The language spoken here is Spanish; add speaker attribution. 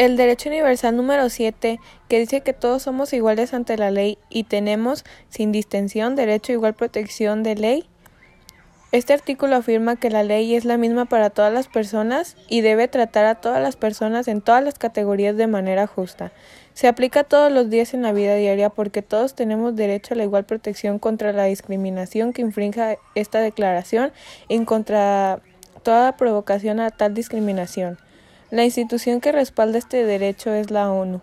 Speaker 1: El derecho universal número 7, que dice que todos somos iguales ante la ley y tenemos, sin distinción, derecho a igual protección de ley. Este artículo afirma que la ley es la misma para todas las personas y debe tratar a todas las personas en todas las categorías de manera justa. Se aplica todos los días en la vida diaria porque todos tenemos derecho a la igual protección contra la discriminación que infrinja esta declaración y contra toda provocación a tal discriminación. La institución que respalda este derecho es la ONU.